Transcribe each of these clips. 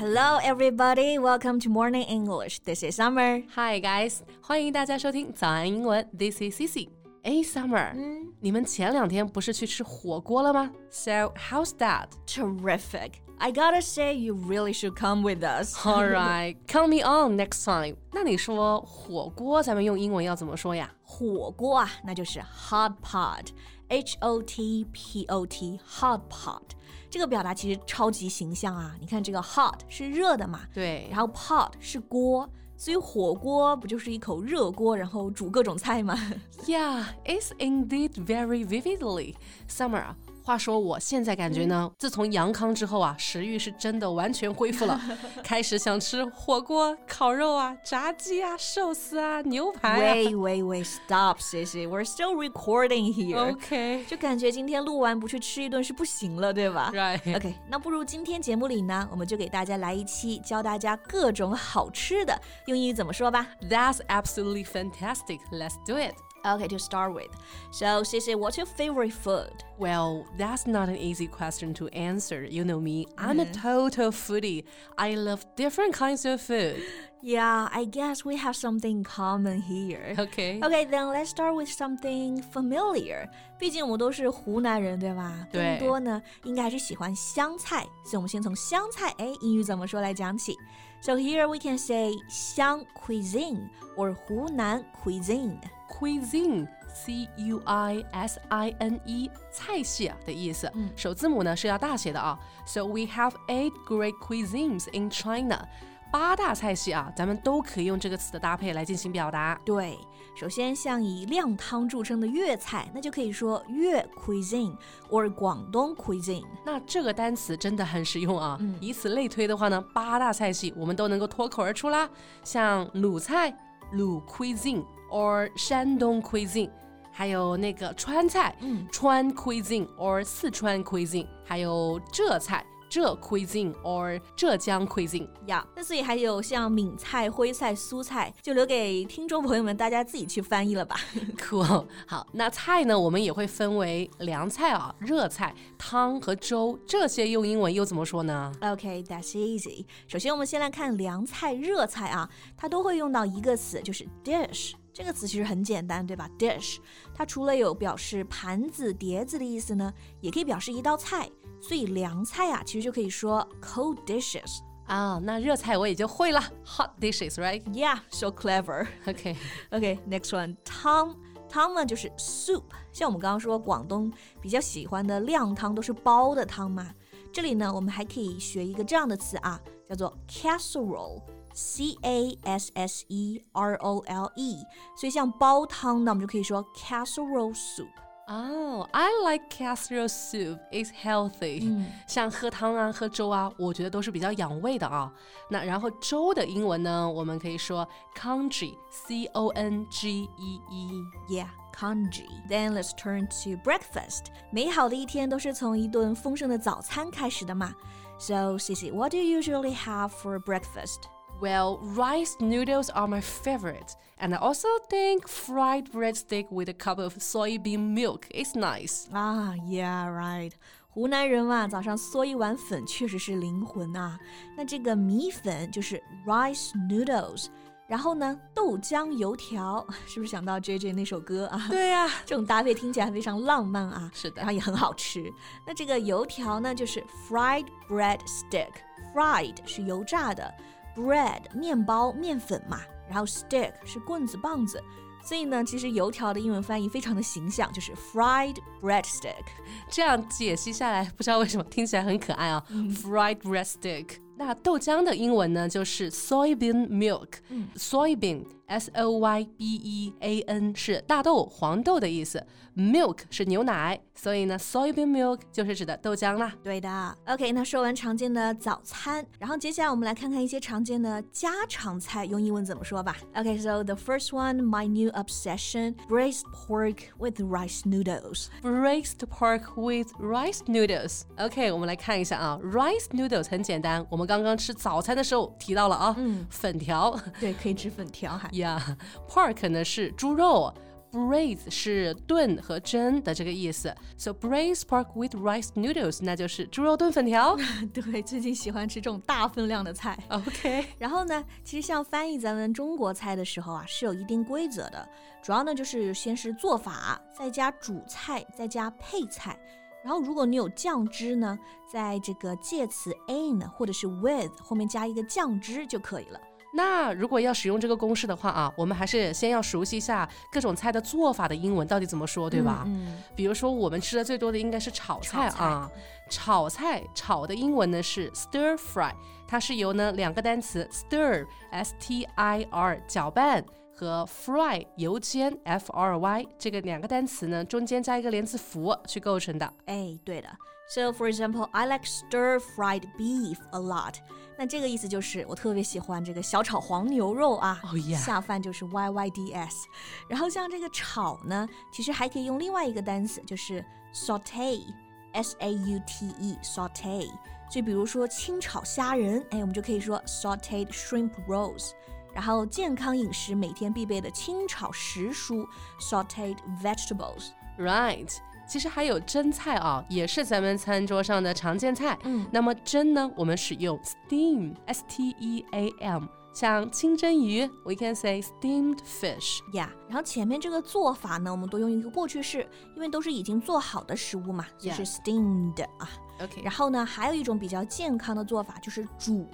Hello, everybody. Welcome to Morning English. This is Summer. Hi guys，欢迎大家收听早安英文。This is Cici。哎，Summer，嗯，你们前两天不是去吃火锅了吗？So how's that? Terrific. I gotta say, you really should come with us. All right, count me on next time. 那你说火锅，咱们用英文要怎么说呀？火锅啊，那就是 hot pot，H O T P O T，hot pot。 这个表达其实超级形象啊！你看这个 hot 是热的嘛，对，然后 pot 是锅，所以火锅不就是一口热锅，然后煮各种菜吗？Yeah, it's indeed very vividly. Summer 话说，我现在感觉呢，自从阳康之后啊，食欲是真的完全恢复了，开始想吃火锅、烤肉啊、炸鸡啊、寿司啊、牛排。Wait, wait, wait, stop, Sissy. We're still recording here. OK，就感觉今天录完不去吃一顿是不行了，对吧？Right. OK，那不如今天节目里呢，我们就给大家来一期教大家各种好吃的，用英语怎么说吧？That's absolutely fantastic. Let's do it. Okay, to start with. So, Sissy, what's your favorite food? Well, that's not an easy question to answer. You know me, I'm a total foodie. I love different kinds of food. Yeah, I guess we have something common here. Okay. Okay, then let's start with something familiar. 毕竟我们都是湖南人，对吧？对。更多呢，应该还是喜欢香菜，所以我们先从香菜，哎，英语怎么说来讲起。 So here we can say 香 cuisine or 湖南 cuisine cuisine c u i s i n e 菜系啊的意思，首字母呢是要大写的啊。So we have eight great cuisines in China。 八大菜系啊，咱们都可以用这个词的搭配来进行表达。对，首先像以靓汤著称的粤菜，那就可以说粤 cuisine or 广东 cuisine。那这个单词真的很实用啊！以此类推的话呢，八大菜系我们都能够脱口而出啦。像鲁菜，鲁 cuisine。or 山东 cuisine，还有那个川菜，嗯，川 cuisine or 四川 cuisine，还有浙菜。浙 cuisine or 浙江 cuisine 呀，那所以还有像闽菜、徽菜、苏菜，就留给听众朋友们大家自己去翻译了吧。Cool，好，那菜呢，我们也会分为凉菜啊、热菜、汤和粥，这些用英文又怎么说呢？OK，that's easy。首先我们先来看凉菜、热菜啊，它都会用到一个词，就是 dish。这个词其实很简单，对吧？dish，它除了有表示盘子、碟子的意思呢，也可以表示一道菜。所以凉菜啊，其实就可以说 cold dishes 啊。那热菜我也就会了，hot dishes，right？Yeah，so clever。OK，OK，next one，汤。汤呢就是 soup，像我们刚刚说广东比较喜欢的靓汤都是煲的汤嘛。这里呢，我们还可以学一个这样的词啊，叫做 casserole。C A S S E R O L E，所以像煲汤呢，我们就可以说 casserole soup。哦、oh,，I like casserole soup. It's healthy、嗯。像喝汤啊、喝粥啊，我觉得都是比较养胃的啊。那然后粥的英文呢，我们可以说 congee，C O N G E E。Yeah。congee. Then let's turn to breakfast. 美好的一天都是从一顿丰盛的早餐开始的嘛。So, Cici, what do you usually have for breakfast? Well, rice noodles are my favorite, and I also think fried breadstick with a cup of soybean milk is nice. Ah, yeah, right. 湖南人嘛，早上嗦一碗粉确实是灵魂啊。那这个米粉就是 rice noodles，然后呢，豆浆油条，是不是想到 J J 那首歌啊？对呀、啊，这种搭配听起来非常浪漫啊。是的，然后也很好吃。那这个油条呢，就是 fried bread stick，fried 是油炸的。 bread 面包面粉嘛，然后 stick 是棍子棒子，所以呢，其实油条的英文翻译非常的形象，就是 fried bread stick。这样解析下来，不知道为什么听起来很可爱啊、嗯、，fried bread stick。那豆浆的英文呢，就是 soybean milk。嗯、soybean S O Y B E A N 是大豆、黄豆的意思，milk 是牛奶，所以呢，soybean milk 就是指的豆浆啦。对的。OK，那说完常见的早餐，然后接下来我们来看看一些常见的家常菜，用英文怎么说吧。OK，so the first one, my new obsession, braised pork with rice noodles. Braised pork with rice noodles. OK，我们来看一下啊，rice noodles 很简单，我们刚刚吃早餐的时候提到了啊，嗯，粉条。对，可以吃粉条还。 Yeah, pork 呢是猪肉 braise 是炖和蒸的这个意思，so braised pork with rice noodles 那就是猪肉炖粉条。对，最近喜欢吃这种大分量的菜。OK，然后呢，其实像翻译咱们中国菜的时候啊，是有一定规则的，主要呢就是先是做法，再加主菜，再加配菜。然后，如果你有酱汁呢，在这个介词 in 或者是 with 后面加一个酱汁就可以了。那如果要使用这个公式的话啊，我们还是先要熟悉一下各种菜的做法的英文到底怎么说，对吧？嗯。比如说我们吃的最多的应该是炒菜啊，炒菜炒的英文呢是 stir fry，它是由呢两个单词 stir s t i r 搅拌。和 fry 油煎 f r y 这个两个单词呢，中间加一个连字符去构成的。哎，对的。So for example, I like stir-fried beef a lot. 那这个意思就是我特别喜欢这个小炒黄牛肉啊。Oh yeah. 下饭就是 y y d s。然后像这个炒呢，其实还可以用另外一个单词，就是 saute，s a u t e，saute。就比如说清炒虾仁，哎，我们就可以说 sauteed shrimp rolls。然后健康饮食每天必备的清炒时蔬 （sautéed vegetables）。Right， 其实还有蒸菜啊，也是咱们餐桌上的常见菜。嗯，那么蒸呢，我们使用 steam，s-t-e-a-m。像清蒸鱼，we can say steamed fish。呀，然后前面这个做法呢，我们都用一个过去式，因为都是已经做好的食物嘛，就是 steamed 啊。OK，然后呢，还有一种比较健康的做法就是煮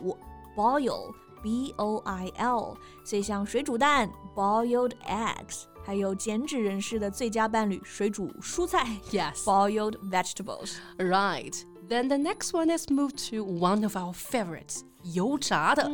boil。B O I L，所以像水煮蛋 （boiled eggs），还有减脂人士的最佳伴侣水煮蔬菜 （yes，boiled vegetables）。Right. Then the next one is moved to one of our favorites，油炸的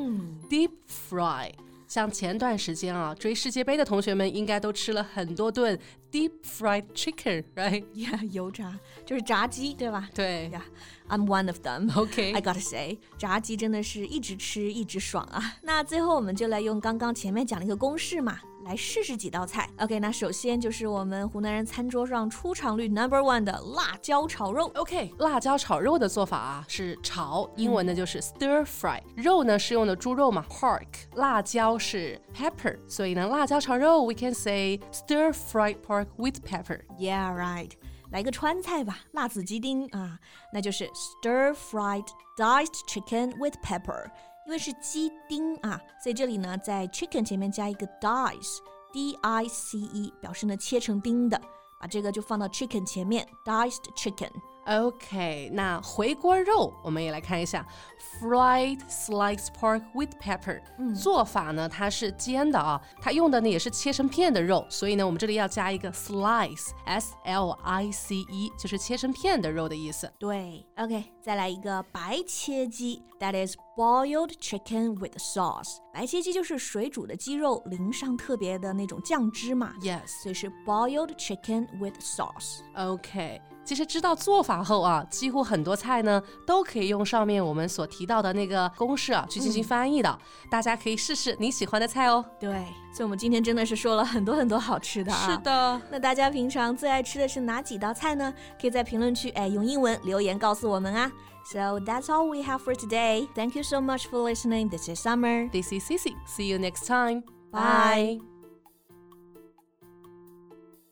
deep fry。像前段时间啊，追世界杯的同学们应该都吃了很多顿 deep fried chicken，right？Yeah，油炸就是炸鸡，对吧？对呀。I'm one of them. Okay. I gotta say，炸鸡真的是一直吃一直爽啊。那最后我们就来用刚刚前面讲的一个公式嘛， 来试试几道菜。OK，那首先就是我们湖南人餐桌上出场率 number one 的辣椒炒肉。OK，辣椒炒肉的做法啊是炒，英文呢就是 stir fry。肉呢是用的猪肉嘛，pork。辣椒是 pepper，所以呢辣椒炒肉 we can say stir fried pork with pepper. Yeah, right. 来个川菜吧，辣子鸡丁啊，那就是 stir fried diced chicken with pepper。因为是鸡丁啊，所以这里呢在 chicken 前面加一个 dice，d i c e，表示呢切成丁的，把这个就放到 chicken 前面，diced chicken。OK，那回锅肉我们也来看一下，fried sliced pork with pepper。嗯，做法呢，它是煎的啊，它用的呢也是切成片的肉，所以呢，我们这里要加一个 slice，s l i c e，就是切成片的肉的意思。对，OK，再来一个白切鸡，that is boiled chicken with sauce。白切鸡就是水煮的鸡肉淋上特别的那种酱汁嘛。Yes，所以是 boiled chicken with sauce。OK。 其实知道做法后啊，几乎很多菜呢都可以用上面我们所提到的那个公式啊去进行翻译的。大家可以试试你喜欢的菜哦。对，所以我们今天真的是说了很多很多好吃的啊。是的。那大家平常最爱吃的是哪几道菜呢？可以在评论区哎用英文留言告诉我们啊。So that's all we have for today. Thank you so much for listening. This is Summer. This is Cici. See you next time. Bye.